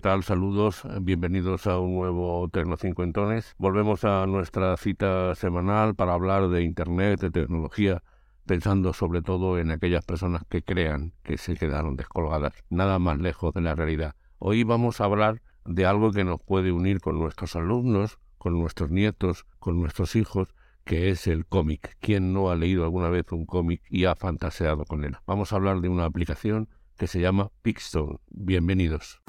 Tal? Saludos, bienvenidos a un nuevo Tecnocincuentones. Volvemos a nuestra cita semanal para hablar de Internet, de tecnología, pensando sobre todo en aquellas personas que crean que se quedaron descolgadas, nada más lejos de la realidad. Hoy vamos a hablar de algo que nos puede unir con nuestros alumnos, con nuestros nietos, con nuestros hijos, que es el cómic. ¿Quién no ha leído alguna vez un cómic y ha fantaseado con él? Vamos a hablar de una aplicación que se llama Pixstone. Bienvenidos.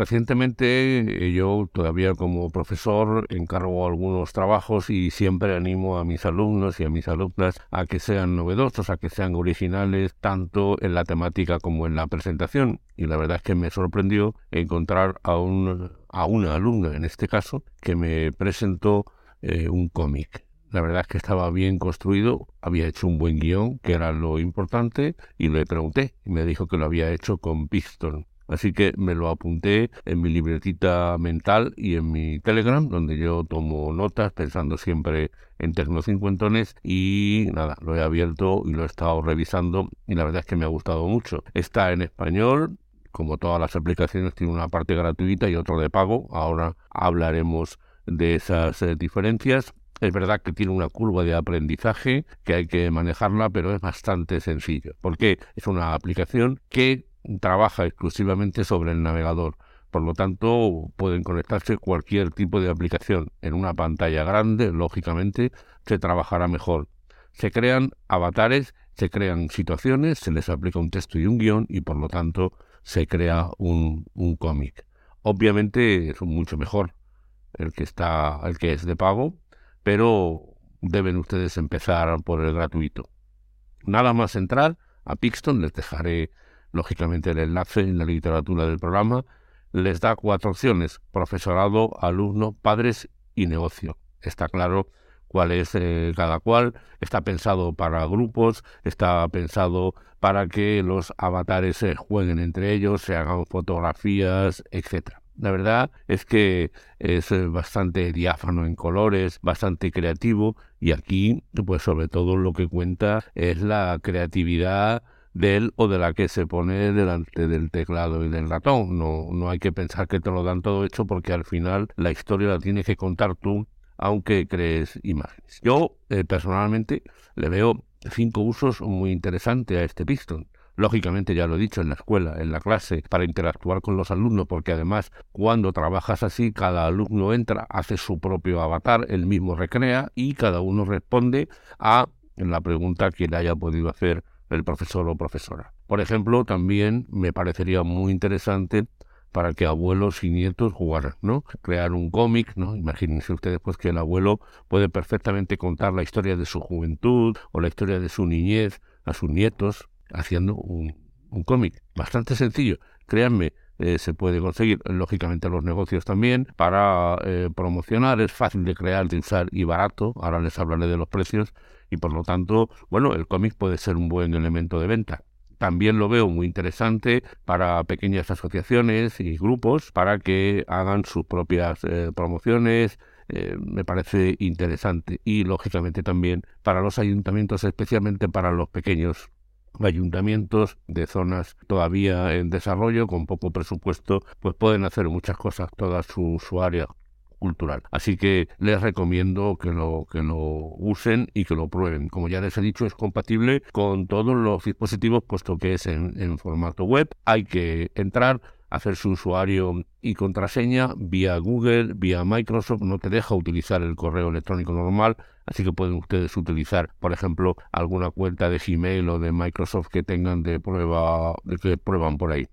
Recientemente eh, yo todavía como profesor encargo algunos trabajos y siempre animo a mis alumnos y a mis alumnas a que sean novedosos, a que sean originales tanto en la temática como en la presentación. Y la verdad es que me sorprendió encontrar a, un, a una alumna, en este caso, que me presentó eh, un cómic. La verdad es que estaba bien construido, había hecho un buen guion, que era lo importante, y le pregunté, y me dijo que lo había hecho con Piston. Así que me lo apunté en mi libretita mental y en mi Telegram, donde yo tomo notas pensando siempre en tecnocincuentones y nada, lo he abierto y lo he estado revisando y la verdad es que me ha gustado mucho. Está en español, como todas las aplicaciones tiene una parte gratuita y otra de pago. Ahora hablaremos de esas eh, diferencias. Es verdad que tiene una curva de aprendizaje que hay que manejarla, pero es bastante sencillo, porque es una aplicación que trabaja exclusivamente sobre el navegador. Por lo tanto, pueden conectarse cualquier tipo de aplicación. En una pantalla grande, lógicamente, se trabajará mejor. Se crean avatares, se crean situaciones, se les aplica un texto y un guion y por lo tanto se crea un, un cómic. Obviamente es mucho mejor el que está, el que es de pago, pero deben ustedes empezar por el gratuito. Nada más entrar a Pixton, les dejaré lógicamente el enlace en la literatura del programa, les da cuatro opciones, profesorado, alumno, padres y negocio. Está claro cuál es eh, cada cual, está pensado para grupos, está pensado para que los avatares se jueguen entre ellos, se hagan fotografías, etc. La verdad es que es eh, bastante diáfano en colores, bastante creativo y aquí, pues sobre todo lo que cuenta es la creatividad de él o de la que se pone delante del teclado y del ratón. No, no hay que pensar que te lo dan todo hecho porque al final la historia la tienes que contar tú aunque crees imágenes. Yo eh, personalmente le veo cinco usos muy interesantes a este Piston. Lógicamente, ya lo he dicho, en la escuela, en la clase, para interactuar con los alumnos, porque además cuando trabajas así, cada alumno entra, hace su propio avatar, él mismo recrea y cada uno responde a la pregunta que le haya podido hacer el profesor o profesora. Por ejemplo, también me parecería muy interesante para que abuelos y nietos jugaran, ¿no? Crear un cómic, ¿no? Imagínense ustedes pues que el abuelo puede perfectamente contar la historia de su juventud o la historia de su niñez a sus nietos haciendo un, un cómic. Bastante sencillo, créanme, eh, se puede conseguir, lógicamente los negocios también, para eh, promocionar, es fácil de crear, de usar y barato, ahora les hablaré de los precios, y por lo tanto, bueno, el cómic puede ser un buen elemento de venta. También lo veo muy interesante para pequeñas asociaciones y grupos para que hagan sus propias eh, promociones. Eh, me parece interesante y lógicamente también para los ayuntamientos, especialmente para los pequeños ayuntamientos de zonas todavía en desarrollo con poco presupuesto, pues pueden hacer muchas cosas toda su, su área cultural. Así que les recomiendo que lo, que lo usen y que lo prueben. Como ya les he dicho, es compatible con todos los dispositivos, puesto que es en, en formato web. Hay que entrar hacer su usuario y contraseña vía Google, vía Microsoft, no te deja utilizar el correo electrónico normal, así que pueden ustedes utilizar, por ejemplo, alguna cuenta de Gmail o de Microsoft que tengan de prueba, de que prueban por ahí.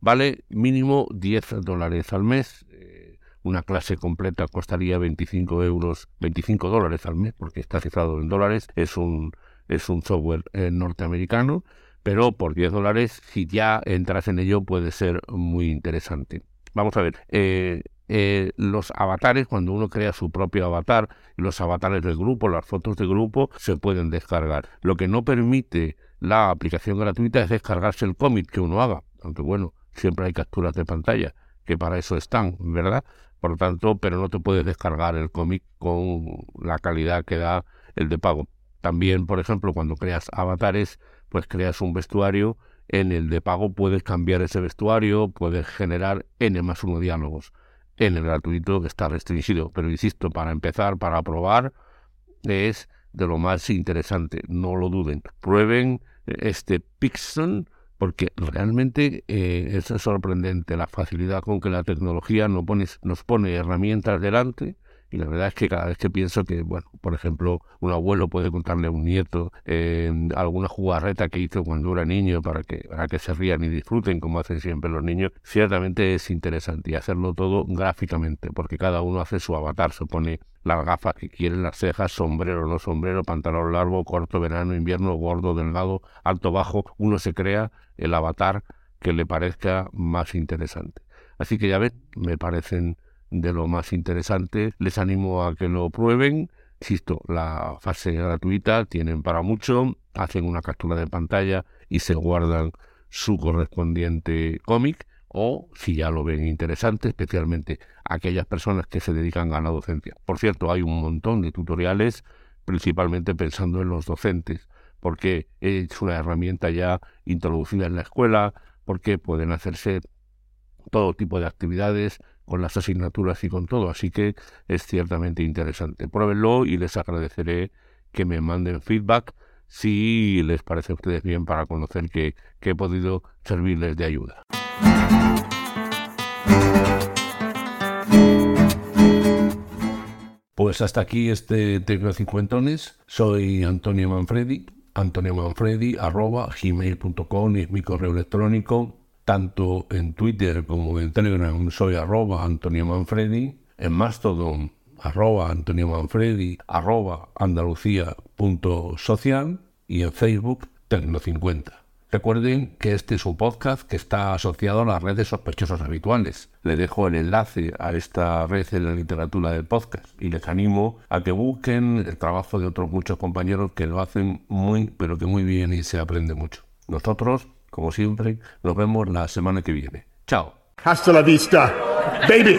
Vale mínimo 10 dólares al mes. Eh, una clase completa costaría 25 euros, 25 dólares al mes, porque está cifrado en dólares. Es un, es un software eh, norteamericano pero por 10 dólares, si ya entras en ello, puede ser muy interesante. Vamos a ver, eh, eh, los avatares, cuando uno crea su propio avatar, los avatares del grupo, las fotos de grupo, se pueden descargar. Lo que no permite la aplicación gratuita es descargarse el cómic que uno haga, aunque bueno, siempre hay capturas de pantalla, que para eso están, ¿verdad? Por lo tanto, pero no te puedes descargar el cómic con la calidad que da el de pago. También, por ejemplo, cuando creas avatares, pues creas un vestuario, en el de pago puedes cambiar ese vestuario, puedes generar N más uno diálogos. En el gratuito está restringido, pero insisto, para empezar, para probar, es de lo más interesante, no lo duden. Prueben este Pixon porque realmente eh, es sorprendente la facilidad con que la tecnología nos nos pone herramientas delante y la verdad es que cada vez que pienso que, bueno, por ejemplo, un abuelo puede contarle a un nieto eh, alguna jugarreta que hizo cuando era niño para que, para que se rían y disfruten, como hacen siempre los niños, ciertamente es interesante y hacerlo todo gráficamente, porque cada uno hace su avatar, se pone las gafas que quiere, las cejas, sombrero, no sombrero, pantalón largo, corto, verano, invierno, gordo, delgado, alto, bajo, uno se crea el avatar que le parezca más interesante. Así que ya ven, me parecen de lo más interesante. Les animo a que lo prueben. Insisto, la fase gratuita tienen para mucho, hacen una captura de pantalla y se guardan su correspondiente cómic o si ya lo ven interesante, especialmente aquellas personas que se dedican a la docencia. Por cierto, hay un montón de tutoriales, principalmente pensando en los docentes, porque es una herramienta ya introducida en la escuela, porque pueden hacerse todo tipo de actividades con las asignaturas y con todo. Así que es ciertamente interesante. Pruébenlo y les agradeceré que me manden feedback si les parece a ustedes bien para conocer que, he podido servirles de ayuda. Pues hasta aquí este Tecno Cincuentones. Soy Antonio Manfredi. Antonio Manfredi, arroba gmail.com es mi correo electrónico tanto en Twitter como en Telegram soy arroba Antonio Manfredi, en Mastodon arroba Antonio Manfredi, arroba andalucía.social y en Facebook Tecno50. Recuerden que este es un podcast que está asociado a las redes sospechosos habituales. Le dejo el enlace a esta red en la literatura del podcast y les animo a que busquen el trabajo de otros muchos compañeros que lo hacen muy, pero que muy bien y se aprende mucho. Nosotros como siempre, nos vemos la semana que viene. Chao. Hasta la vista, baby.